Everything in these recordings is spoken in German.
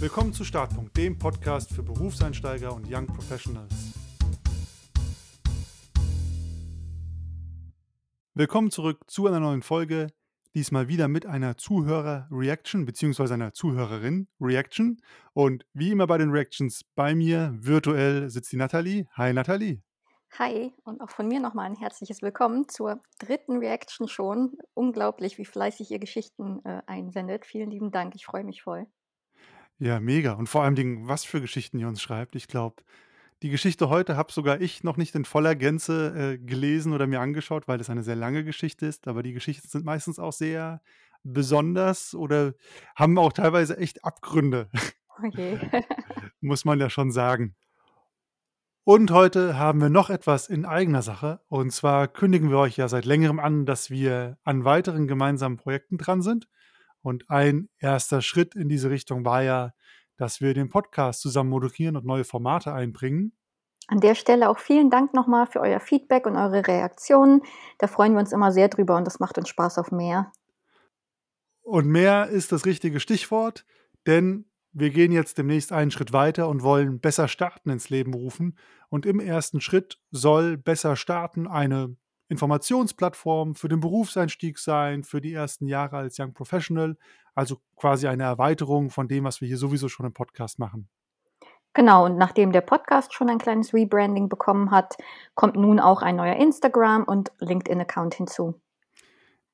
Willkommen zu Startpunkt, dem Podcast für Berufseinsteiger und Young Professionals. Willkommen zurück zu einer neuen Folge. Diesmal wieder mit einer Zuhörer-Reaction bzw. einer Zuhörerin-Reaction. Und wie immer bei den Reactions bei mir virtuell sitzt die Nathalie. Hi Nathalie. Hi und auch von mir nochmal ein herzliches Willkommen zur dritten Reaction schon. Unglaublich, wie fleißig ihr Geschichten äh, einsendet. Vielen lieben Dank, ich freue mich voll. Ja, mega. Und vor allen Dingen, was für Geschichten ihr uns schreibt. Ich glaube, die Geschichte heute habe sogar ich noch nicht in voller Gänze äh, gelesen oder mir angeschaut, weil es eine sehr lange Geschichte ist. Aber die Geschichten sind meistens auch sehr besonders oder haben auch teilweise echt Abgründe. Okay. Muss man ja schon sagen. Und heute haben wir noch etwas in eigener Sache. Und zwar kündigen wir euch ja seit längerem an, dass wir an weiteren gemeinsamen Projekten dran sind. Und ein erster Schritt in diese Richtung war ja, dass wir den Podcast zusammen moderieren und neue Formate einbringen. An der Stelle auch vielen Dank nochmal für euer Feedback und eure Reaktionen. Da freuen wir uns immer sehr drüber und das macht uns Spaß auf mehr. Und mehr ist das richtige Stichwort, denn wir gehen jetzt demnächst einen Schritt weiter und wollen besser starten ins Leben rufen. Und im ersten Schritt soll besser starten eine Informationsplattform für den Berufseinstieg sein, für die ersten Jahre als Young Professional. Also quasi eine Erweiterung von dem, was wir hier sowieso schon im Podcast machen. Genau, und nachdem der Podcast schon ein kleines Rebranding bekommen hat, kommt nun auch ein neuer Instagram- und LinkedIn-Account hinzu.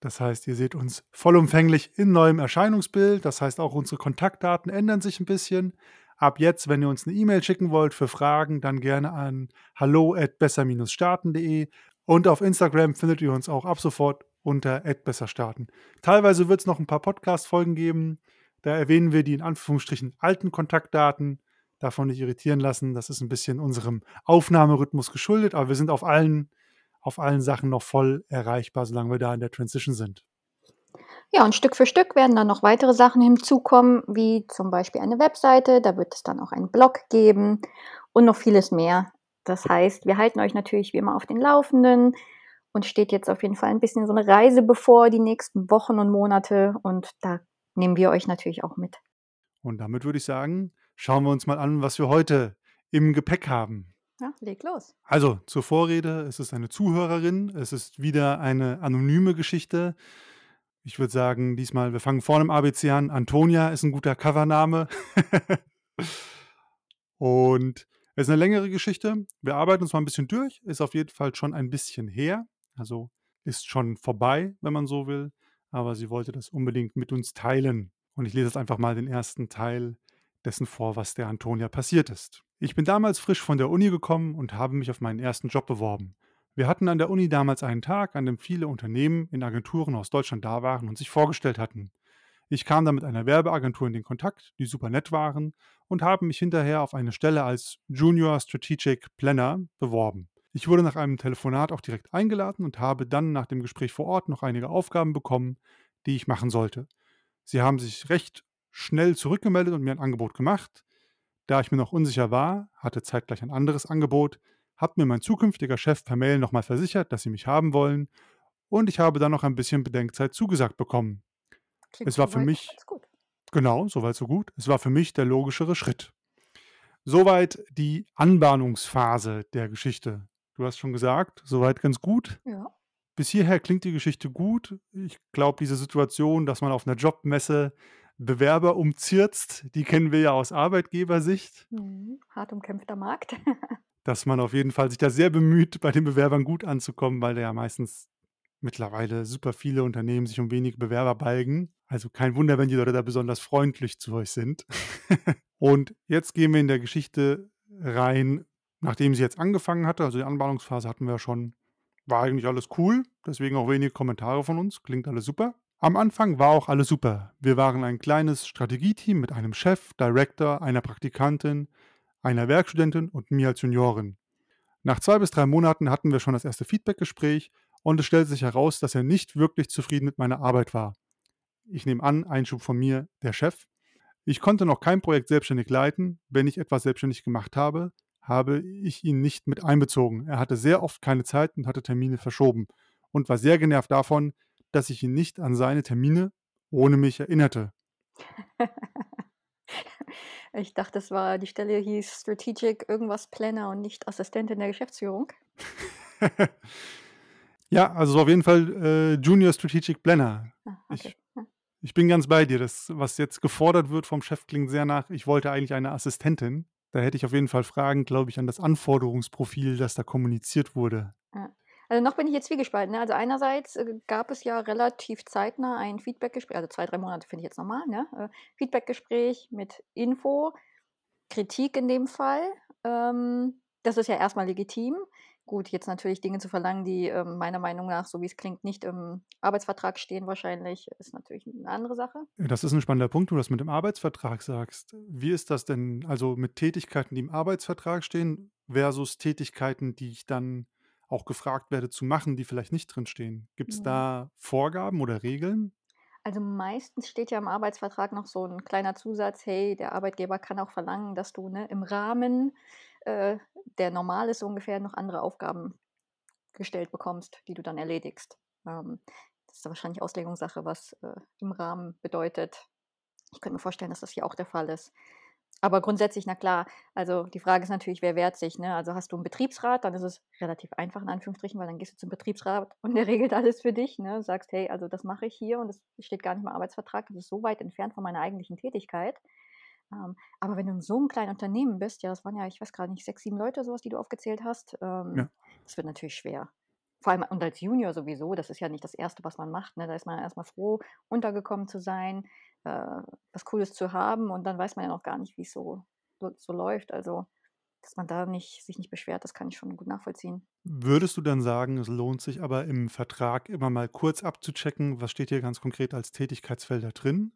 Das heißt, ihr seht uns vollumfänglich in neuem Erscheinungsbild. Das heißt, auch unsere Kontaktdaten ändern sich ein bisschen. Ab jetzt, wenn ihr uns eine E-Mail schicken wollt für Fragen, dann gerne an hallo at besser-starten.de und auf Instagram findet ihr uns auch ab sofort unter @besserstarten. Teilweise wird es noch ein paar Podcast-Folgen geben. Da erwähnen wir die in Anführungsstrichen alten Kontaktdaten. Davon nicht irritieren lassen. Das ist ein bisschen unserem Aufnahmerhythmus geschuldet, aber wir sind auf allen, auf allen Sachen noch voll erreichbar, solange wir da in der Transition sind. Ja, und Stück für Stück werden dann noch weitere Sachen hinzukommen, wie zum Beispiel eine Webseite, da wird es dann auch einen Blog geben und noch vieles mehr. Das heißt, wir halten euch natürlich wie immer auf den Laufenden und steht jetzt auf jeden Fall ein bisschen so eine Reise bevor, die nächsten Wochen und Monate. Und da nehmen wir euch natürlich auch mit. Und damit würde ich sagen, schauen wir uns mal an, was wir heute im Gepäck haben. Ja, leg los. Also zur Vorrede, es ist eine Zuhörerin, es ist wieder eine anonyme Geschichte. Ich würde sagen, diesmal, wir fangen vorne im ABC an. Antonia ist ein guter Covername. Und ist eine längere Geschichte. Wir arbeiten uns mal ein bisschen durch. Ist auf jeden Fall schon ein bisschen her. Also ist schon vorbei, wenn man so will. Aber sie wollte das unbedingt mit uns teilen. Und ich lese jetzt einfach mal den ersten Teil dessen vor, was der Antonia passiert ist. Ich bin damals frisch von der Uni gekommen und habe mich auf meinen ersten Job beworben. Wir hatten an der Uni damals einen Tag, an dem viele Unternehmen in Agenturen aus Deutschland da waren und sich vorgestellt hatten. Ich kam dann mit einer Werbeagentur in den Kontakt, die super nett waren und habe mich hinterher auf eine Stelle als Junior Strategic Planner beworben. Ich wurde nach einem Telefonat auch direkt eingeladen und habe dann nach dem Gespräch vor Ort noch einige Aufgaben bekommen, die ich machen sollte. Sie haben sich recht schnell zurückgemeldet und mir ein Angebot gemacht. Da ich mir noch unsicher war, hatte zeitgleich ein anderes Angebot, hat mir mein zukünftiger Chef per Mail nochmal versichert, dass sie mich haben wollen und ich habe dann noch ein bisschen Bedenkzeit zugesagt bekommen. Klingt es war für mich, genau, soweit so gut, es war für mich der logischere Schritt. Soweit die Anbahnungsphase der Geschichte. Du hast schon gesagt, soweit ganz gut. Ja. Bis hierher klingt die Geschichte gut. Ich glaube, diese Situation, dass man auf einer Jobmesse Bewerber umzirzt, die kennen wir ja aus Arbeitgebersicht. Mhm. Hart umkämpfter Markt. dass man auf jeden Fall sich da sehr bemüht, bei den Bewerbern gut anzukommen, weil da ja meistens mittlerweile super viele Unternehmen sich um wenige Bewerber balgen. Also kein Wunder, wenn die Leute da besonders freundlich zu euch sind. und jetzt gehen wir in der Geschichte rein, nachdem sie jetzt angefangen hatte. Also die Anbahnungsphase hatten wir schon. War eigentlich alles cool, deswegen auch wenige Kommentare von uns. Klingt alles super. Am Anfang war auch alles super. Wir waren ein kleines Strategieteam mit einem Chef, Director, einer Praktikantin, einer Werkstudentin und mir als Juniorin. Nach zwei bis drei Monaten hatten wir schon das erste Feedbackgespräch und es stellte sich heraus, dass er nicht wirklich zufrieden mit meiner Arbeit war. Ich nehme an, Einschub von mir, der Chef. Ich konnte noch kein Projekt selbstständig leiten. Wenn ich etwas selbstständig gemacht habe, habe ich ihn nicht mit einbezogen. Er hatte sehr oft keine Zeit und hatte Termine verschoben und war sehr genervt davon, dass ich ihn nicht an seine Termine ohne mich erinnerte. Ich dachte, das war die Stelle hieß Strategic irgendwas Planner und nicht Assistentin der Geschäftsführung. Ja, also auf jeden Fall, äh, Junior Strategic Planner. Ah, okay. Ich. Ich bin ganz bei dir. Das, was jetzt gefordert wird vom Chef, klingt sehr nach ich wollte eigentlich eine Assistentin. Da hätte ich auf jeden Fall Fragen, glaube ich, an das Anforderungsprofil, das da kommuniziert wurde. Also, noch bin ich jetzt zwiegespalten, ne? Also, einerseits, äh, gab es ja relativ zeitnah ein Feedbackgespräch also 2, 3 Monate finde ich jetzt normal, ne? Äh, Feedbackgespräch mit Info, Kritik in dem Fall. Ähm, das ist ja erst mal legitim. Gut, jetzt natürlich Dinge zu verlangen, die, ähm, meiner Meinung nach, so wie es klingt, nicht im Arbeitsvertrag stehen wahrscheinlich, ist natürlich 'ne andere Sache. Ja, das ist 'n spannender Punkt, wo du das mit dem Arbeitsvertrag sagst. Wie ist das denn, also mit Tätigkeiten, die im Arbeitsvertrag stehen, versus Tätigkeiten, die ich dann auch gefragt werde zu machen, die vielleicht nicht drinstehen? Gibt's Mhm. da Vorgaben oder Regeln? Also, meistens steht ja im Arbeitsvertrag noch so 'n kleiner Zusatz: „Hey, der Arbeitgeber kann auch verlangen, dass du, ne, im Rahmen, äh, der normal ist ungefähr, noch andere Aufgaben gestellt bekommst, die du dann erledigst.“ Ähm, das ist dann wahrscheinlich Auslegungssache, was, äh, im Rahmen bedeutet. Ich könnte mir vorstellen, dass das hier auch der Fall ist. Aber grundsätzlich, na klar, also die Frage ist natürlich, wer wehrt sich, ne? Also, hast du 'n Betriebsrat, dann ist es relativ einfach in Anführungsstrichen, weil dann gehst du zum Betriebsrat und der regelt alles für dich, ne? Sagst: „Hey, also das mache ich hier und das steht gar nicht im Arbeitsvertrag. Das ist so weit entfernt von meiner eigentlichen Tätigkeit.“ Ähm, aber wenn du in so 'nem kleinen Unternehmen bist, ja, das waren ja, ich weiß grad nicht, 6, 7 Leute, so was, die du aufgezählt hast, ähm, Ja. das wird natürlich schwer. Vor allem und als Junior sowieso, das ist ja nicht das 1., was man macht, ne? Da ist man ja erst mal froh, untergekommen zu sein, äh, was Cooles zu haben und dann weiß man ja noch gar nicht, wie's so so so läuft. Also, dass man da nicht sich nicht beschwert, das kann ich schon gut nachvollziehen. Würdest du dann sagen, es lohnt sich aber im Vertrag immer mal kurz abzuchecken, was steht hier ganz konkret als Tätigkeitsfelder drin?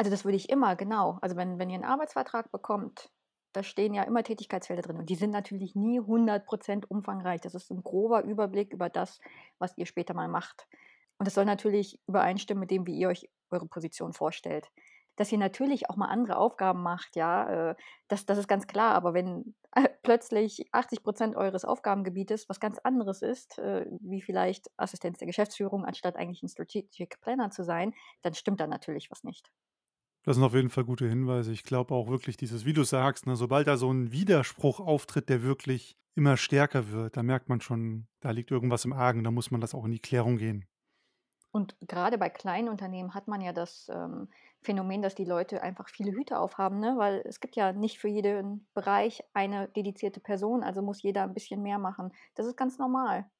Also, das würde ich immer, genau. Also, wenn wenn ihr 'n Arbeitsvertrag bekommt, da stehen ja immer Tätigkeitsfelder drin und die sind natürlich nie 100 % umfangreich. Das ist 'n grober Überblick über das, was ihr später mal macht. Und das soll natürlich übereinstimmen mit dem, wie ihr euch eure Position vorstellt. Dass ihr natürlich auch mal andere Aufgaben macht, ja, äh, das das ist ganz klar, aber wenn plötzlich 80 % eures Aufgabengebietes was ganz anderes ist, äh, wie vielleicht Assistenz der Geschäftsführung, anstatt eigentlich 'n Strategic Planner zu sein, dann stimmt da natürlich was nicht. Das sind auf jeden Fall gute Hinweise. Ich glaube auch wirklich dieses wie du sagst, ne, sobald da so 'n Widerspruch auftritt, der wirklich immer stärker wird, da merkt man schon, da liegt irgendwas im Argen, da muss man das auch in die Klärung gehen. Und grade bei kleinen Unternehmen hat man ja das, ähm, Phänomen, dass die Leute einfach viele Hüte aufhaben, ne? Weil es gibt ja nicht für jeden Bereich eine dedizierte Person, also muss jeder 'n bisschen mehr machen. Das ist ganz normal.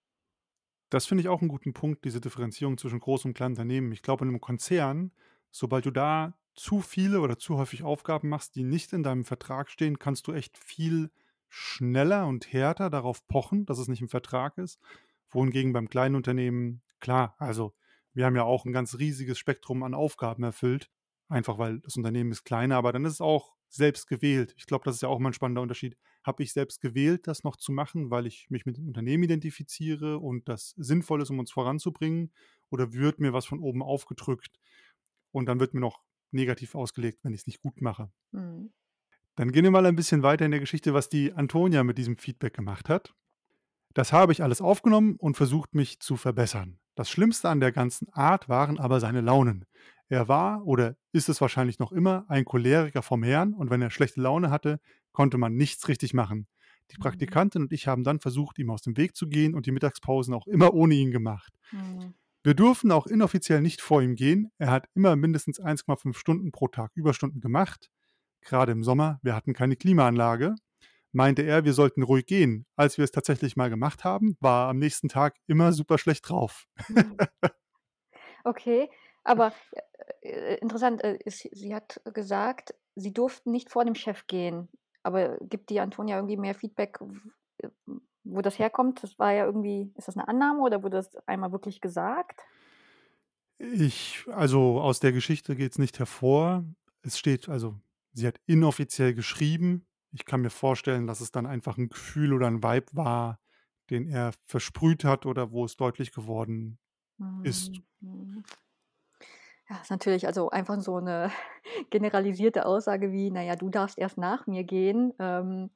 Das finde ich auch 'n guten Punkt, diese Differenzierung zwischen Groß und kleinen Unternehmen. Ich glaube, in 'nem Konzern, sobald du da zu viele oder zu häufig Aufgaben machst, die nicht in deinem Vertrag stehen, kannst du echt viel schneller und härter darauf pochen, dass es nicht im Vertrag ist. Wohingegen beim kleinen Unternehmen klar, also wir haben ja auch 'n ganz riesiges Spektrum an Aufgaben erfüllt, einfach weil das Unternehmen ist kleiner, aber dann ist es auch selbst gewählt. Ich glaube, das ist ja auch mal 'n spannender Unterschied. Habe ich selbst gewählt, das noch zu machen, weil ich mich mit dem Unternehmen identifiziere und das sinnvoll ist, um uns voranzubringen, oder wird mir was von oben aufgedrückt und dann wird mir noch negativ ausgelegt, wenn ich's nicht gut mache? Mhm. Dann gehen wir mal ein bisschen weiter in der Geschichte, was die Antonia mit diesem Feedback gemacht hat. „Das habe ich alles aufgenommen und versucht, mich zu verbessern. Das Schlimmste an der ganzen Art waren aber seine Launen. Er war oder ist es wahrscheinlich noch immer ein Choleriker vom Herrn und wenn er schlechte Laune hatte, konnte man nichts richtig machen. Die Mhm. Praktikantin und ich haben dann versucht, ihm aus dem Weg zu gehen und die Mittagspausen auch immer ohne ihn gemacht. Mhm. Wir durften auch inoffiziell nicht vor ihm gehen. Er hat immer mindestens 1,5 Stunden pro Tag Überstunden gemacht. Grade im Sommer, wir hatten keine Klimaanlage, meinte er, wir sollten ruhig gehen. Als wir es tatsächlich mal gemacht haben, war er am nächsten Tag immer super schlecht drauf.“ Mhm. Okay, aber, äh, interessant, äh, sie sie hat gesagt, sie durften nicht vor dem Chef gehen. Aber gibt die Antonia irgendwie mehr Feedback, äh, wo das herkommt? Das war ja irgendwie ist das 'ne Annahme oder wurde das einmal wirklich gesagt? Ich also, aus der Geschichte geht's nicht hervor. Es steht also, sie hat inoffiziell geschrieben. Ich kann mir vorstellen, dass es dann einfach 'n Gefühl oder 'n Vibe war, den er versprüht hat oder wo es deutlich geworden ist. Mhm. Ja, ist natürlich also einfach so 'ne generalisierte Aussage wie: „Na ja, du darfst erst nach mir gehen“, ähm,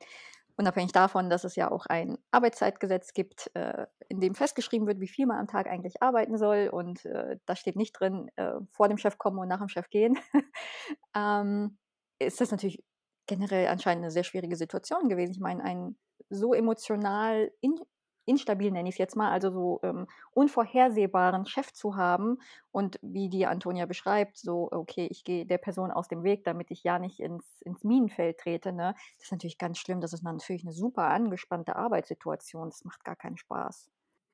unabhängig davon, dass es ja auch ein Arbeitszeitgesetz gibt, äh, in dem festgeschrieben wird, wie viel man am Tag eigentlich arbeiten soll und, äh, da steht nicht drin, äh, vor dem Chef kommen und nach dem Chef gehen. Ähm, ist das natürlich generell anscheinend 'ne sehr schwierige Situation gewesen. Ich meine, einen so emotional in instabil, nenne ich's jetzt mal, also so, ähm, unvorhersehbaren Chef zu haben und wie die Antonia beschreibt, so: „Okay, ich gehe der Person aus dem Weg, damit ich ja nicht ins ins Minenfeld trete“, ne? Das ist natürlich ganz schlimm. Das ist natürlich 'ne super angespannte Arbeitssituation. Das macht gar keinen Spaß.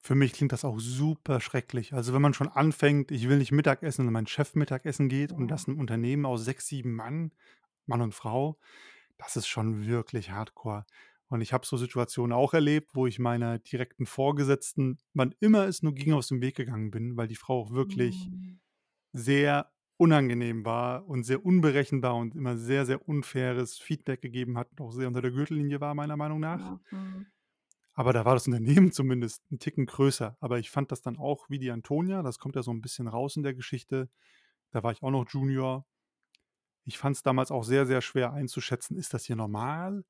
Für mich klingt das auch super schrecklich. Also, wenn man schon anfängt: „Ich will nicht Mittagessen“ und mein Chef Mittagessen geht und Ja. das 'n Unternehmen aus 6, 7 Mann Mann und Frau, das ist schon wirklich Hardcore. Und ich habe so Situationen auch erlebt, wo ich meiner direkten Vorgesetzten, wann immer es nur ging, aus dem Weg gegangen bin, weil die Frau auch wirklich Mhm. sehr unangenehm war und sehr unberechenbar und immer sehr, sehr unfaires Feedback gegeben hat und auch sehr unter der Gürtellinie war, meiner Meinung nach. Mhm. Aber da war das Unternehmen zumindest 'n Ticken größer. Aber ich fand das dann auch wie die Antonia, das kommt ja so 'n bisschen raus in der Geschichte. Da war ich auch noch Junior. Ich fand's damals auch sehr, sehr schwer einzuschätzen: „Ist das hier normal?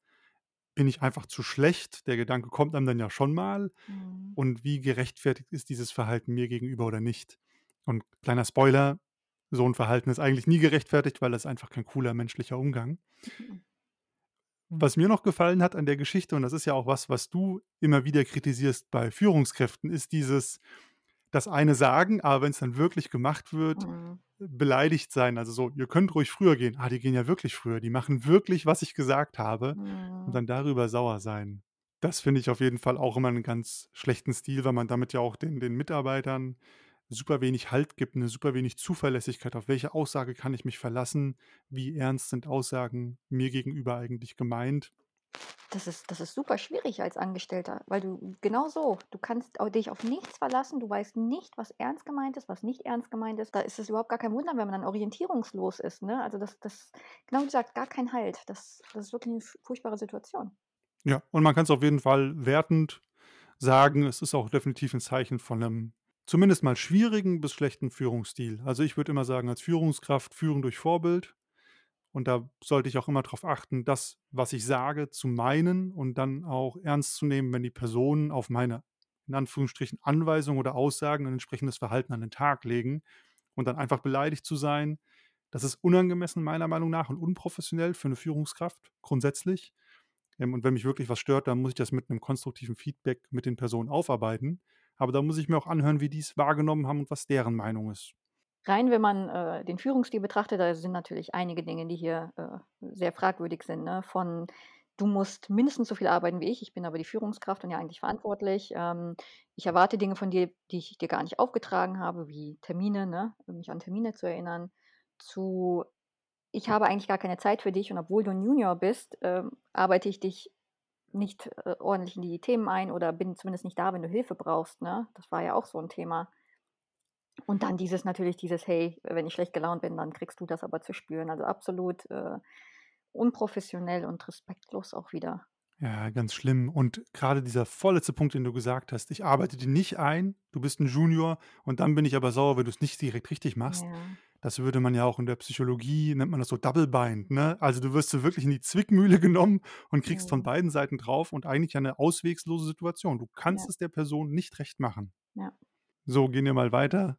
Bin ich einfach zu schlecht?“ Der Gedanke kommt einem dann ja schon mal. Mhm. Und wie gerechtfertigt ist dieses Verhalten mir gegenüber oder nicht? Und kleiner Spoiler, so 'n Verhalten ist eigentlich nie gerechtfertigt, weil das ist einfach kein cooler menschlicher Umgang. Mhm. Was mir noch gefallen hat an der Geschichte, und das ist ja auch was, was du immer wieder kritisierst bei Führungskräften, ist dieses das eine sagen, aber wenn's dann wirklich gemacht wird, Mhm. beleidigt sein. Also so: „Ihr könnt ruhig früher gehen.“ „Ah, die gehen ja wirklich früher. Die machen wirklich, was ich gesagt habe.“ Und Mhm. dann darüber sauer sein. Das finde ich auf jeden Fall auch immer 'nen ganz schlechten Stil, weil man damit ja auch den den Mitarbeitern super wenig Halt gibt, 'ne super wenig Zuverlässigkeit. Auf welche Aussage kann ich mich verlassen? Wie ernst sind Aussagen mir gegenüber eigentlich gemeint? Das ist das ist super schwierig als Angestellter, weil du genau so, du kannst dich auf nichts verlassen. Du weißt nicht, was ernst gemeint ist, was nicht ernst gemeint ist. Da ist es überhaupt gar kein Wunder, wenn man dann orientierungslos ist, ne? Also, das das genau wie gesagt, gar kein Halt. Das das ist wirklich 'ne f furchtbare Situation. Ja, und man kann's auf jeden Fall wertend sagen. Es ist auch definitiv 'n Zeichen von 'nem zumindest mal schwierigen bis schlechten Führungsstil. Also, ich würde immer sagen, als Führungskraft führen durch Vorbild. Und da sollte ich auch immer drauf achten, das, was ich sage, zu meinen und dann auch ernst zu nehmen, wenn die Personen auf meine, in Anführungsstrichen, Anweisung oder Aussagen 'n entsprechendes Verhalten an den Tag legen. Und dann einfach beleidigt zu sein, das ist unangemessen meiner Meinung nach und unprofessionell für 'ne Führungskraft grundsätzlich. Ähm, und wenn mich wirklich was stört, dann muss ich das mit 'nem konstruktiven Feedback mit den Personen aufarbeiten. Aber da muss ich mir auch anhören, wie die's wahrgenommen haben und was deren Meinung ist. Rein, wenn man, äh, den Führungsstil betrachtet, da sind natürlich einige Dinge, die hier, äh, sehr fragwürdig sind, ne? Von: „Du musst mindestens so viel arbeiten wie ich. Ich bin aber die Führungskraft und ja eigentlich verantwortlich. Ähm, ich erwarte Dinge von dir, die ich dir gar nicht aufgetragen habe, wie Termine, ne, mich an Termine zu erinnern.“ Zu: „Ich habe eigentlich gar keine Zeit für dich und obwohl du 'n Junior bist, ähm, arbeite ich dich nicht, äh, ordentlich in die Themen ein oder bin zumindest nicht da, wenn du Hilfe brauchst“, ne? Das war ja auch so 'n Thema. Und dann dieses natürlich dieses: „Hey, wenn ich schlecht gelaunt bin, dann kriegst du das aber zu spüren.“ Also, absolut, äh, unprofessionell und respektlos auch wieder. Ja, ganz schlimm. Und grade dieser vorletzte Punkt, den du gesagt hast: „Ich arbeite dir nicht ein, du bist 'n Junior und dann bin ich aber sauer, wenn du's nicht direkt richtig machst.“ Ja. Das würde man ja auch in der Psychologie nennt man das so Double Bind, ne? Also, du wirst so wirklich in die Zwickmühle genommen und kriegst von Mhm. beiden Seiten drauf und eigentlich ja 'ne auswegslose Situation. Du kannst Ja. es der Person nicht recht machen. Ja. So, gehen wir mal weiter,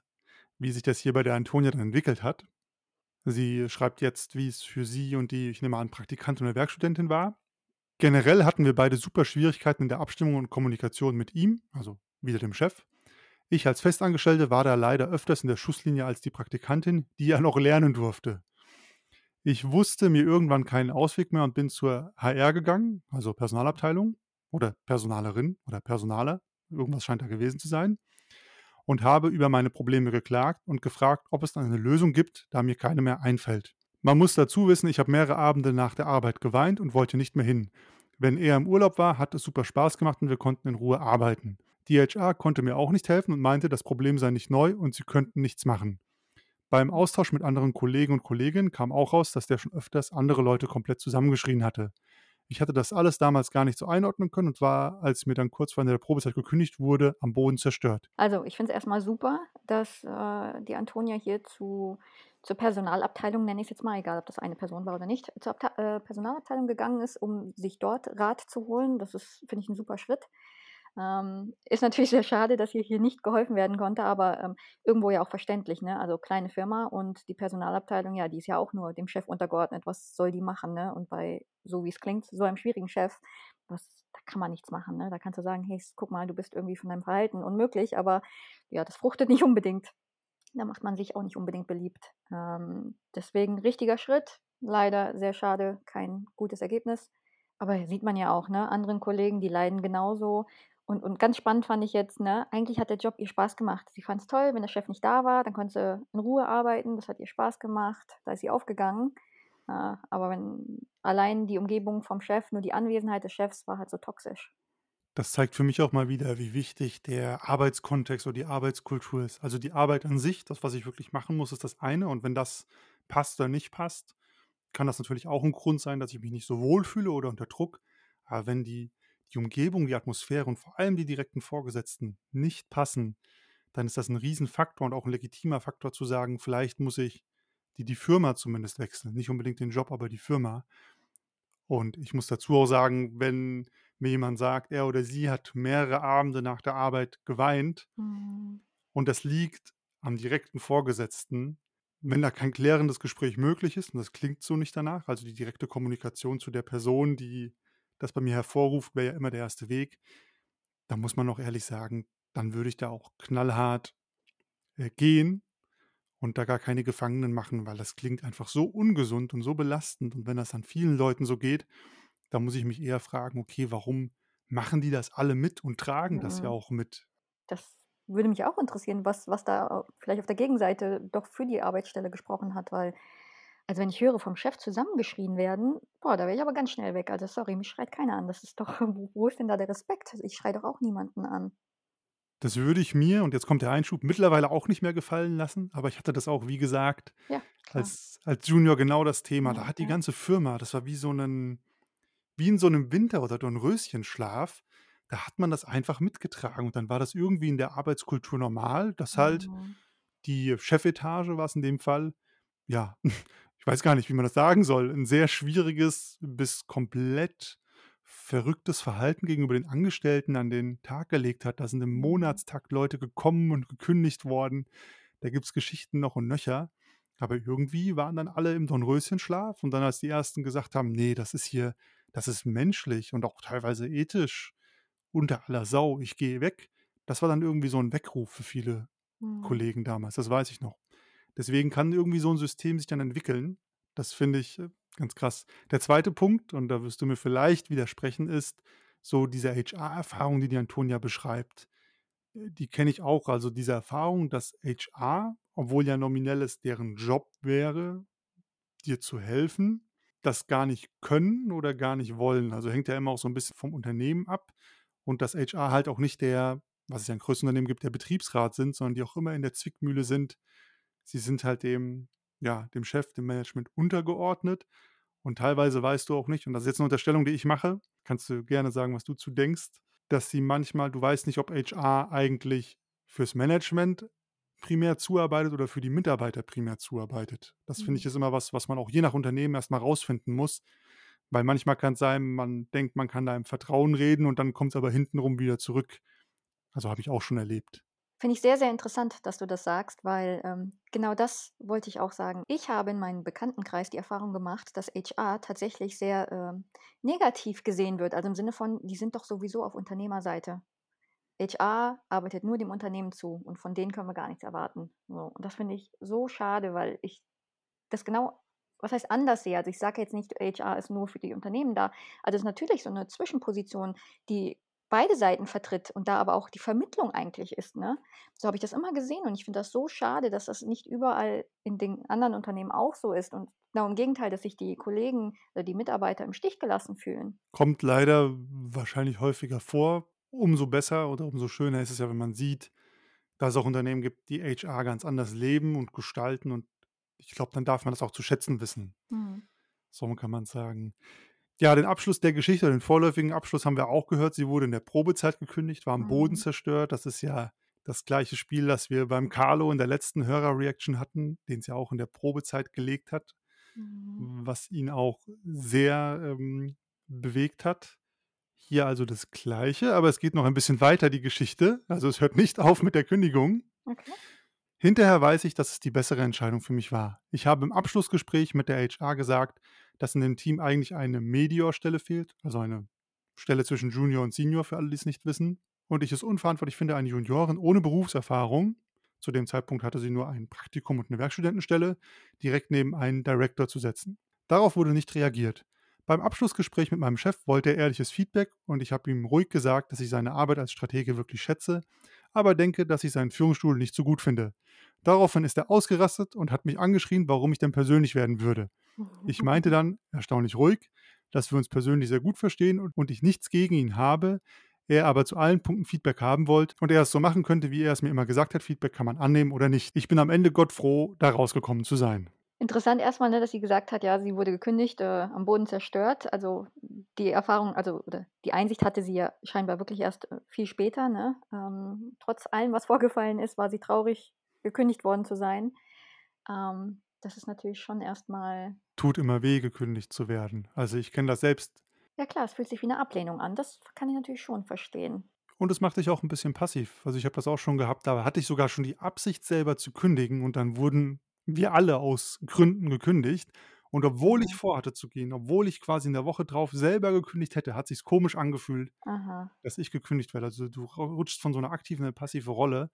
wie sich das hier bei der Antonia dann entwickelt hat. Sie schreibt jetzt, wie's für sie und die, ich nehme an, Praktikantin oder Werkstudentin war. „Generell hatten wir beide super Schwierigkeiten in der Abstimmung und Kommunikation mit ihm“, also wieder dem Chef. „Ich als Festangestellte war da leider öfters in der Schusslinie als die Praktikantin, die ja noch lernen durfte. Ich wusste mir irgendwann keinen Ausweg mehr und bin zur HR gegangen, also Personalabteilung oder Personalerin oder Personaler, irgendwas scheint da gewesen zu sein, und habe über meine Probleme geklagt und gefragt, ob es eine Lösung gibt, da mir keine mehr einfällt. Man muss dazu wissen, ich habe mehrere Abende nach der Arbeit geweint und wollte nicht mehr hin. Wenn er im Urlaub war, hat es super Spaß gemacht und wir konnten in Ruhe arbeiten. Die HR konnte mir auch nicht helfen und meinte, das Problem sei nicht neu und sie könnten nichts machen. Beim Austausch mit anderen Kollegen und Kolleginnen kam auch raus, dass der schon öfters andere Leute komplett zusammengeschrien hatte. Ich hatte das alles damals gar nicht so einordnen können und war, als mir dann kurz vor Ende der Probezeit gekündigt wurde, am Boden zerstört.“ Also, ich finde es erst mal super, dass, äh, die Antonia hier zu zur Personalabteilung, nenne ich's jetzt mal, egal ob das eine Person war oder nicht, zur Abtei äh, Personalabteilung gegangen ist, um sich dort Rat zu holen. Das ist, finde ich, 'n super Schritt. Ähm, ist natürlich sehr schade, dass ihr hier nicht geholfen werden konnte, aber, ähm, irgendwo ja auch verständlich, ne? Also, kleine Firma und die Personalabteilung, ja, die ist ja auch nur dem Chef untergeordnet. Was soll die machen, ne? Und bei so wie's klingt, so einem schwierigen Chef, was da kann man nichts machen, ne? Da kannst du sagen: „Hey, guck mal, du bist irgendwie von deinem Verhalten unmöglich“, aber ja, das fruchtet nicht unbedingt. Da macht man sich auch nicht unbedingt beliebt. Ähm, deswegen richtiger Schritt, leider sehr schade, kein gutes Ergebnis. Aber sieht man ja auch, ne, anderen Kollegen, die leiden genauso. Und und ganz spannend fand ich jetzt, ne, eigentlich hat der Job ihr Spaß gemacht. Sie fand's toll, wenn der Chef nicht da war, dann konnte sie in Ruhe arbeiten. Das hat ihr Spaß gemacht. Da ist sie aufgegangen. Äh, aber wenn allein die Umgebung vom Chef, nur die Anwesenheit des Chefs war halt so toxisch. Das zeigt für mich auch mal wieder, wie wichtig der Arbeitskontext oder die Arbeitskultur ist. Also, die Arbeit an sich, das, was ich wirklich machen muss, ist das eine und wenn das passt oder nicht passt, kann das natürlich auch 'n Grund sein, dass ich mich nicht so wohlfühle oder unter Druck. Aber wenn die die Umgebung, die Atmosphäre und vor allem die direkten Vorgesetzten nicht passen, dann ist das 'n Riesenfaktor und auch 'n legitimer Faktor zu sagen: „Vielleicht muss ich die die Firma zumindest wechseln.“ Nicht unbedingt den Job, aber die Firma. Und ich muss dazu auch sagen, wenn mir jemand sagt, er oder sie hat mehrere Abende nach der Arbeit geweint Mhm. und das liegt am direkten Vorgesetzten, wenn da kein klärendes Gespräch möglich ist und das klingt so nicht danach, also, die direkte Kommunikation zu der Person, die das bei mir hervorruft, wäre ja immer der 1. Weg. Da muss man auch ehrlich sagen, dann würde ich da auch knallhart, äh, gehen und da gar keine Gefangenen machen, weil das klingt einfach so ungesund und so belastend. Und wenn das dann vielen Leuten so geht, dann muss ich mich eher fragen: „Okay, warum machen die das alle mit und tragen das ja Mhm. auch mit?“ Das würde mich auch interessieren, was was da vielleicht auf der Gegenseite doch für die Arbeitsstelle gesprochen hat, weil also, wenn ich höre, vom Chef zusammengeschrien werden, boah, da wäre ich aber ganz schnell weg. Also, sorry, mich schreit keiner an. Das ist doch wo ist denn da der Respekt? Ich schreie doch auch niemanden an. Das würde ich mir und jetzt kommt der Einschub, mittlerweile auch nicht mehr gefallen lassen, aber ich hatte das auch, wie gesagt, Ja, als als Junior genau das Thema. Da Ja, hat die ja. ganze Firma das war wie so 'nen wie in so 'nem Winter oder Dornröschenschlaf. Da hat man das einfach mitgetragen und dann war das irgendwie in der Arbeitskultur normal, dass halt Mhm. die Chefetage war's in dem Fall, ja, ich weiß gar nicht, wie man das sagen soll, 'n sehr schwieriges bis komplett verrücktes Verhalten gegenüber den Angestellten an den Tag gelegt hat. Da sind im Mhm. Monatstakt Leute gekommen und gekündigt worden. Da gibt's Geschichten noch und nöcher. Aber irgendwie waren dann alle im Dornröschenschlaf und dann, als die Ersten gesagt haben: „Ne, das ist hier das ist menschlich und auch teilweise ethisch unter aller Sau. Ich gehe weg.“ Das war dann irgendwie so 'n Weckruf für viele Mhm. Kollegen damals, das weiß ich noch. Deswegen kann irgendwie so 'n System sich dann entwickeln. Das finde ich, äh, ganz krass. Der 2. Punkt, und da wirst du mir vielleicht widersprechen, ist so diese HR-Erfahrung, die die Antonia beschreibt. Äh, die kenne ich auch. Also, diese Erfahrung, dass HR, obwohl ja nominell es deren Job wäre, dir zu helfen, das gar nicht können oder gar nicht wollen. Also, hängt ja immer auch so 'n bisschen vom Unternehmen ab und dass HR halt auch nicht der was es ja in größeren Unternehmen gibt, der Betriebsrat sind, sondern die auch immer in der Zwickmühle sind. Sie sind halt dem ja, dem Chef, dem Management untergeordnet und teilweise weißt du auch nicht und das ist jetzt 'ne Unterstellung, die ich mache, kannst du gerne sagen, was du zu denkst, dass sie manchmal du weißt nicht, ob HR eigentlich fürs Management primär zuarbeitet oder für die Mitarbeiter primär zuarbeitet. Das finde ich Mhm. ist immer was, was man auch je nach Unternehmen erst mal rausfinden muss, weil manchmal kann's sein, man denkt, man kann da im Vertrauen reden und dann kommt's aber hintenrum wieder zurück. Also, habe ich auch schon erlebt. Finde ich sehr, sehr interessant, dass du das sagst, weil, ähm, genau das wollte ich auch sagen. Ich habe in meinem Bekanntenkreis die Erfahrung gemacht, dass HR tatsächlich sehr, ähm, negativ gesehen wird. Also, im Sinne von, die sind doch sowieso auf Unternehmerseite. HR arbeitet nur dem Unternehmen zu und von denen können wir gar nichts erwarten. So, und das finde ich so schade, weil ich das genau was heißt anders sehe. Also, ich sage jetzt nicht, HR ist nur für die Unternehmen da. Also, es ist natürlich so 'ne Zwischenposition, die beide Seiten vertritt und da aber auch die Vermittlung eigentlich ist, ne? So habe ich das immer gesehen und ich finde das so schade, dass das nicht überall in den anderen Unternehmen auch so ist und genau im Gegenteil, dass sich die Kollegen oder die Mitarbeiter im Stich gelassen fühlen. Kommt leider wahrscheinlich häufiger vor. Umso besser oder umso schöner ist es ja, wenn man sieht, dass es auch Unternehmen gibt, die HR ganz anders leben und gestalten und ich glaube, dann darf man das auch zu schätzen wissen. Mhm. So kann man's sagen. Ja, den Abschluss der Geschichte den vorläufigen Abschluss haben wir auch gehört. Sie wurde in der Probezeit gekündigt, war am Boden Mhm. zerstört. Das ist ja das gleiche Spiel, das wir beim Carlo in der letzten Hörer-Reaction hatten, den's ja auch in der Probezeit gelegt hat, Mhm. was ihn auch sehr, ähm, bewegt hat. Hier also das Gleiche, aber es geht noch ein bisschen weiter, die Geschichte. Also, es hört nicht auf mit der Kündigung. Okay. Hinterher weiß ich, dass es die bessere Entscheidung für mich war. Ich habe im Abschlussgespräch mit der HR gesagt, dass in dem Team eigentlich eine Medior-Stelle fehlt, also eine Stelle zwischen Junior und Senior für alle, die es nicht wissen. Und ich es unverantwortlich finde, eine Juniorin ohne Berufserfahrung, zu dem Zeitpunkt hatte sie nur ein Praktikum und eine Werkstudentenstelle, direkt neben einen Director zu setzen. Darauf wurde nicht reagiert. Beim Abschlussgespräch mit meinem Chef wollte er ehrliches Feedback und ich habe ihm ruhig gesagt, dass ich seine Arbeit als Stratege wirklich schätze, aber denke, dass ich seinen Führungsstuhl nicht so gut finde. Daraufhin ist er ausgerastet und hat mich angeschrien, warum ich denn persönlich werden würde. Ich meinte dann, erstaunlich ruhig, dass wir uns persönlich sehr gut verstehen und, und ich nichts gegen ihn habe, er aber zu allen Punkten Feedback haben wollte und er es so machen könnte, wie er es mir immer gesagt hat, Feedback kann man annehmen oder nicht. Ich bin am Ende Gott froh, da rausgekommen zu sein. Interessant erstmal, ne, dass sie gesagt hat, ja, sie wurde gekündigt, äh, am Boden zerstört. Also die Erfahrung, also oder die Einsicht hatte sie ja scheinbar wirklich erst äh, viel später. Ne? Ähm, trotz allem, was vorgefallen ist, war sie traurig, gekündigt worden zu sein. Ähm, das ist natürlich schon erstmal. Tut immer weh, gekündigt zu werden. Also ich kenne das selbst. Ja klar, es fühlt sich wie eine Ablehnung an. Das kann ich natürlich schon verstehen. Und es macht dich auch ein bisschen passiv. Also ich habe das auch schon gehabt, da hatte ich sogar schon die Absicht selber zu kündigen und dann wurden wir alle aus Gründen gekündigt. Und obwohl ich Mhm. vorhatte zu gehen, obwohl ich quasi in der Woche drauf selber gekündigt hätte, hat sich's komisch angefühlt, Aha. dass ich gekündigt werde. Also, du ru rutschst von so 'ner aktiven in 'ne passive Rolle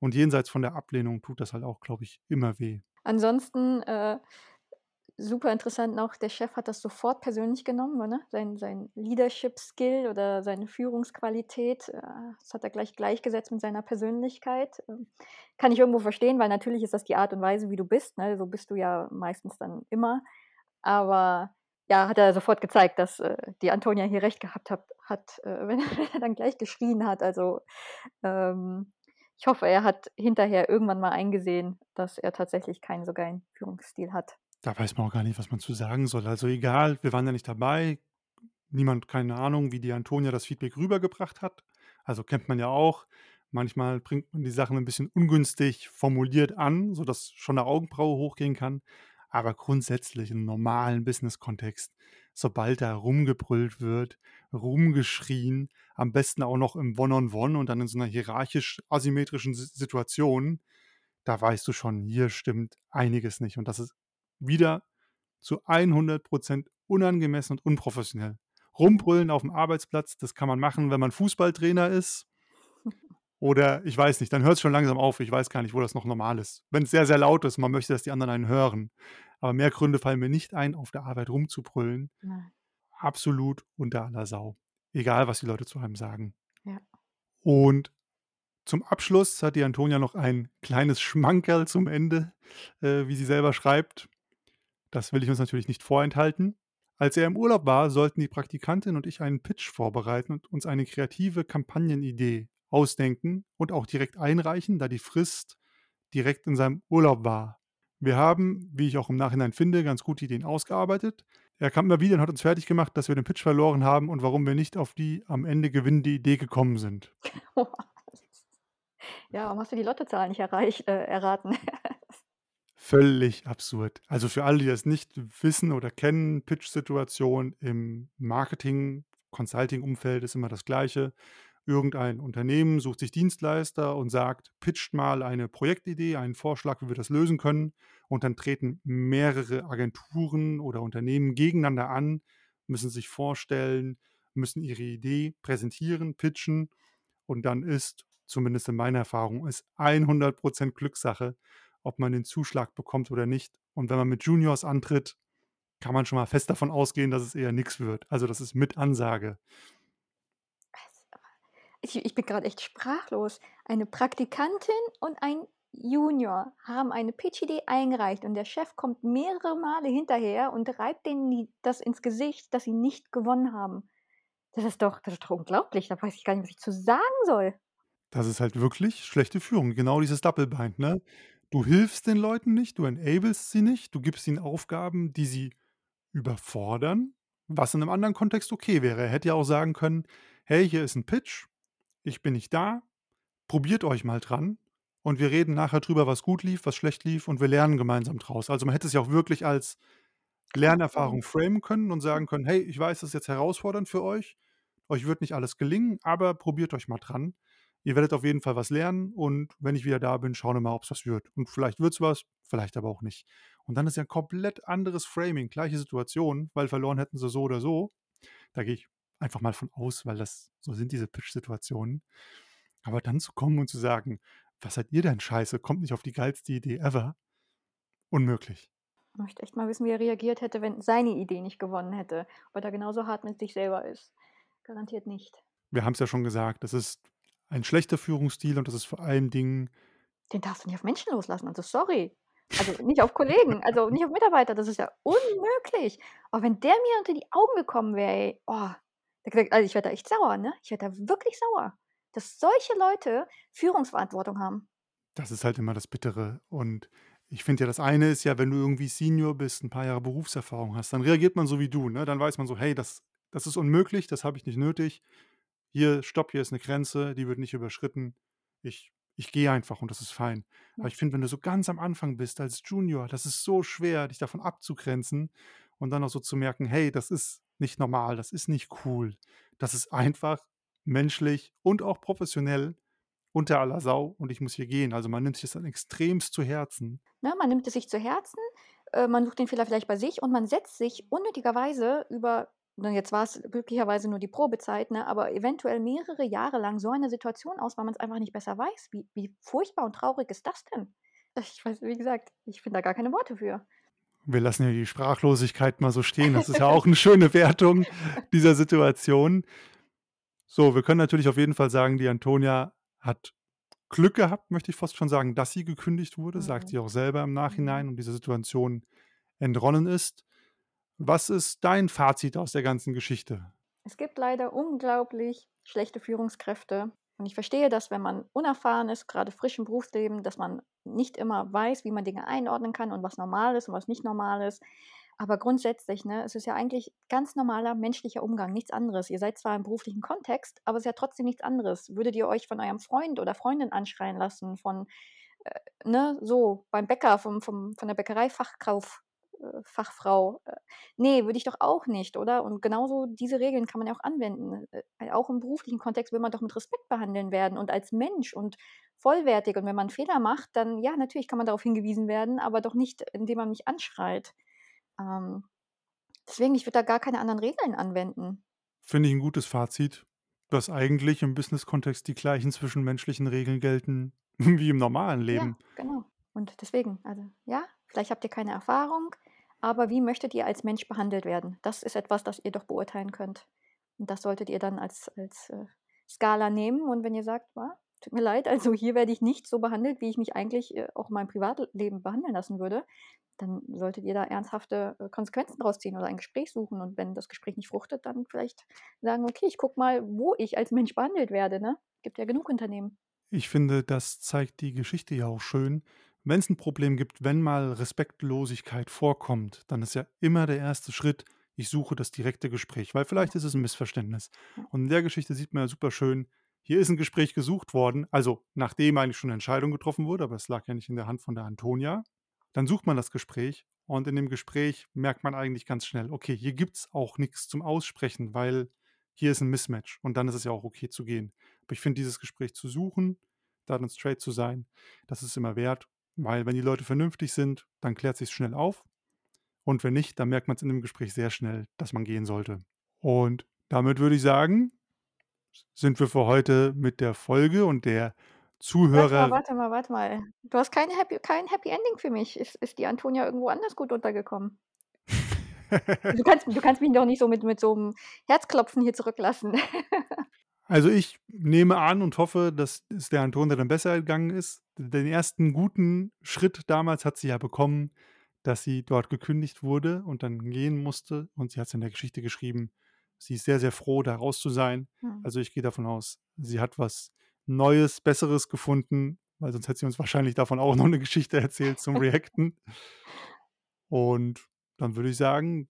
und jenseits von der Ablehnung tut das halt auch, glaube ich, immer weh. Ansonsten, äh, super interessant noch, der Chef hat das sofort persönlich genommen, ne? Sein sein Leadership Skill oder seine Führungsqualität, äh, das hat er gleich gleichgesetzt mit seiner Persönlichkeit. Ähm, kann ich irgendwo verstehen, weil natürlich ist das die Art und Weise, wie du bist, ne? So bist du ja meistens dann immer. Aber ja, hat er sofort gezeigt, dass, äh, die Antonia hier recht gehabt hat hat, äh, wenn wenn er dann gleich geschrien hat. Also, ähm, ich hoffe, er hat hinterher irgendwann mal eingesehen, dass er tatsächlich keinen so geilen Führungsstil hat. Da weiß man auch gar nicht, was man zu sagen soll. Also, egal, wir waren ja nicht dabei. Niemand keine Ahnung, wie die Antonia das Feedback rübergebracht hat. Also, kennt man ja auch. Manchmal bringt man die Sachen 'n bisschen ungünstig formuliert an, sodass schon 'ne Augenbraue hochgehen kann. Aber grundsätzlich im normalen Business-Kontext, sobald da rumgebrüllt wird, rumgeschrien, am besten auch noch im One-on-One und dann in so 'ner hierarchisch asymmetrischen Si Situation, da weißt du schon, hier stimmt einiges nicht. Und das ist wieder zu 100% unangemessen und unprofessionell. Rumbrüllen aufm Arbeitsplatz, das kann man machen, wenn man Fußballtrainer ist oder ich weiß nicht, dann hört's schon langsam auf. Ich weiß gar nicht, wo das noch normal ist. Wenn's sehr, sehr laut ist man möchte, dass die anderen einen hören. Aber mehr Gründe fallen mir nicht ein, auf der Arbeit rumzubrüllen. Nein. Absolut unter aller Sau. Egal, was die Leute zu einem sagen. Ja. Und zum Abschluss hat die Antonia noch ein kleines Schmankerl zum Ende, äh, wie sie selber schreibt. Das will ich uns natürlich nicht vorenthalten. Als er im Urlaub war, sollten die Praktikantin und ich einen Pitch vorbereiten und uns eine kreative Kampagnenidee ausdenken und auch direkt einreichen, da die Frist direkt in seinem Urlaub war. Wir haben, wie ich auch im Nachhinein finde, ganz gute Ideen ausgearbeitet. Er kam immer wieder und hat uns fertiggemacht, dass wir den Pitch verloren haben und warum wir nicht auf die am Ende gewinnende Idee gekommen sind. Ja, warum hast du die Lottozahlen nicht erreicht äh, erraten? Völlig absurd. Also, für alle, die das nicht wissen oder kennen, Pitch-Situation im Marketing, Consulting-Umfeld ist immer das Gleiche. Irgendein Unternehmen sucht sich Dienstleister und sagt: „Pitcht mal eine Projektidee, einen Vorschlag, wie wir das lösen können.“ Und dann treten mehrere Agenturen oder Unternehmen gegeneinander an, müssen sich vorstellen, müssen ihre Idee präsentieren, pitchen und dann ist, zumindest in meiner Erfahrung, ist 100% Glückssache, ob man den Zuschlag bekommt oder nicht. Und wenn man mit Juniors antritt, kann man schon mal fest davon ausgehen, dass es eher nix wird. Also, das ist mit Ansage. Ich ich bin grad echt sprachlos. Eine Praktikantin und ein Junior haben eine Pitchidee eingereicht und der Chef kommt mehrere Male hinterher und reibt denen das ins Gesicht, dass sie nicht gewonnen haben. Das ist doch das ist doch unglaublich. Da weiß ich gar nicht, was ich zu sagen soll. Das ist halt wirklich schlechte Führung. Genau dieses Doppelbind, ne? Du hilfst den Leuten nicht, du enablest sie nicht, du gibst ihnen Aufgaben, die sie überfordern, was in 'nem anderen Kontext okay wäre. Er hätte ja auch sagen können: „Hey, hier ist 'n Pitch. Ich bin nicht da. Probiert euch mal dran und wir reden nachher drüber, was gut lief, was schlecht lief und wir lernen gemeinsam draus.“ Also, man hätte es ja auch wirklich als. Lernerfahrung framen können und sagen können: „Hey, ich weiß, das ist jetzt herausfordernd für euch. Euch wird nicht alles gelingen, aber probiert euch mal dran. Ihr werdet auf jeden Fall was lernen und wenn ich wieder da bin, schauen wir mal, ob es was wird. Und vielleicht wird es was, vielleicht aber auch nicht. Und dann ist ja ein komplett anderes Framing, gleiche Situation, weil verloren hätten sie so oder so. Da gehe ich einfach mal von aus, weil das so sind diese Pitch-Situationen. Aber dann zu kommen und zu sagen, was seid ihr denn scheiße, kommt nicht auf die geilste Idee ever. Unmöglich. Ich möchte echt mal wissen, wie er reagiert hätte, wenn seine Idee nicht gewonnen hätte. Ob er genauso hart mit sich selber ist. Garantiert nicht. Wir haben es ja schon gesagt, das ist ein schlechter Führungsstil und das ist vor allen Dingen. Den darfst du nicht auf Menschen loslassen, also sorry. Also nicht auf Kollegen, also nicht auf Mitarbeiter, das ist ja unmöglich. Aber wenn der mir unter die Augen gekommen wäre, ey, oh, also ich werde da echt sauer, ne? Ich werde da wirklich sauer, dass solche Leute Führungsverantwortung haben. Das ist halt immer das Bittere. Und ich finde ja, das eine ist ja, wenn du irgendwie Senior bist, ein paar Jahre Berufserfahrung hast, dann reagiert man so wie du, ne? Dann weiß man so, hey, das, das ist unmöglich, das habe ich nicht nötig hier, stopp, hier ist eine Grenze, die wird nicht überschritten. Ich, ich gehe einfach und das ist fein. Ja. Aber ich finde, wenn du so ganz am Anfang bist als Junior, das ist so schwer, dich davon abzugrenzen und dann auch so zu merken, hey, das ist nicht normal, das ist nicht cool. Das ist einfach menschlich und auch professionell unter aller Sau und ich muss hier gehen. Also man nimmt sich das dann extremst zu Herzen. Ja, man nimmt es sich zu Herzen, äh, man sucht den Fehler vielleicht bei sich und man setzt sich unnötigerweise über jetzt war es glücklicherweise nur die Probezeit, ne, aber eventuell mehrere Jahre lang so eine Situation aus, weil man es einfach nicht besser weiß. Wie, wie furchtbar und traurig ist das denn? Ich weiß, wie gesagt, ich finde da gar keine Worte für. Wir lassen ja die Sprachlosigkeit mal so stehen. Das ist ja auch eine schöne Wertung dieser Situation. So, wir können natürlich auf jeden Fall sagen, die Antonia hat Glück gehabt, möchte ich fast schon sagen, dass sie gekündigt wurde, mhm. sagt sie auch selber im Nachhinein mhm. und diese Situation entronnen ist. Was ist dein Fazit aus der ganzen Geschichte? Es gibt leider unglaublich schlechte Führungskräfte. Und ich verstehe das, wenn man unerfahren ist, gerade frisch im Berufsleben, dass man nicht immer weiß, wie man Dinge einordnen kann und was normal ist und was nicht normal ist. Aber grundsätzlich, ne, es ist ja eigentlich ganz normaler menschlicher Umgang, nichts anderes. Ihr seid zwar im beruflichen Kontext, aber es ist ja trotzdem nichts anderes. Würdet ihr euch von eurem Freund oder Freundin anschreien lassen, von, äh, ne, so, beim Bäcker, vom, vom, von der Bäckereifachkauf, äh, Fachfrau. Äh, nee, würde ich doch auch nicht, oder? Und genauso diese Regeln kann man ja auch anwenden. Äh, auch im beruflichen Kontext will man doch mit Respekt behandeln werden und als Mensch und vollwertig. Und wenn man Fehler macht, dann ja, natürlich kann man darauf hingewiesen werden, aber doch nicht, indem man mich anschreit. Ähm, deswegen, ich würde da gar keine anderen Regeln anwenden. Finde ich ein gutes Fazit, dass eigentlich im Business-Kontext die gleichen zwischenmenschlichen Regeln gelten wie im normalen Leben. Ja, genau. Und deswegen, also ja, vielleicht habt ihr keine Erfahrung, aber wie möchtet ihr als Mensch behandelt werden? Das ist etwas, das ihr doch beurteilen könnt. Und das solltet ihr dann als, als äh, Skala nehmen. Und wenn ihr sagt, ah, tut mir leid, also hier werde ich nicht so behandelt, wie ich mich eigentlich äh, auch in meinem Privatleben behandeln lassen würde, dann solltet ihr da ernsthafte äh, Konsequenzen draus ziehen oder ein Gespräch suchen. Und wenn das Gespräch nicht fruchtet, dann vielleicht sagen, okay, ich gucke mal, wo ich als Mensch behandelt werde. Ne? Gibt ja genug Unternehmen. Ich finde, das zeigt die Geschichte ja auch schön, wenn es ein Problem gibt, wenn mal Respektlosigkeit vorkommt, dann ist ja immer der erste Schritt, ich suche das direkte Gespräch, weil vielleicht ist es ein Missverständnis. Und in der Geschichte sieht man ja super schön, hier ist ein Gespräch gesucht worden, also nachdem eigentlich schon eine Entscheidung getroffen wurde, aber es lag ja nicht in der Hand von der Antonia. Dann sucht man das Gespräch und in dem Gespräch merkt man eigentlich ganz schnell, okay, hier gibt es auch nichts zum Aussprechen, weil hier ist ein Mismatch und dann ist es ja auch okay zu gehen. Aber ich finde, dieses Gespräch zu suchen, da dann straight zu sein, das ist immer wert weil wenn die Leute vernünftig sind, dann klärt sich schnell auf. Und wenn nicht, dann merkt man es in dem Gespräch sehr schnell, dass man gehen sollte. Und damit würde ich sagen, sind wir für heute mit der Folge und der Zuhörer. Warte mal, warte mal, warte mal. Du hast keine Happy, kein Happy Ending für mich. Ist, ist die Antonia irgendwo anders gut untergekommen? du, kannst, du kannst mich doch nicht so mit, mit so einem Herzklopfen hier zurücklassen. Also ich nehme an und hoffe, dass es der Antonia dann besser gegangen ist. Den ersten guten Schritt damals hat sie ja bekommen, dass sie dort gekündigt wurde und dann gehen musste. Und sie hat es in der Geschichte geschrieben. Sie ist sehr, sehr froh, da raus zu sein. Hm. Also ich gehe davon aus, sie hat was Neues, Besseres gefunden, weil sonst hätte sie uns wahrscheinlich davon auch noch eine Geschichte erzählt zum Reacten. Und dann würde ich sagen,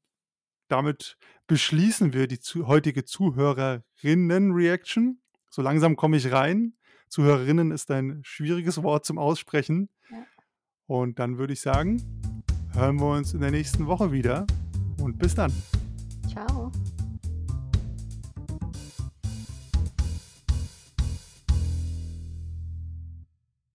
damit beschließen wir die zu, heutige Zuhörerinnen-Reaction. So langsam komme ich rein. Zuhörerinnen ist ein schwieriges Wort zum Aussprechen. Ja. Und dann würde ich sagen, hören wir uns in der nächsten Woche wieder und bis dann.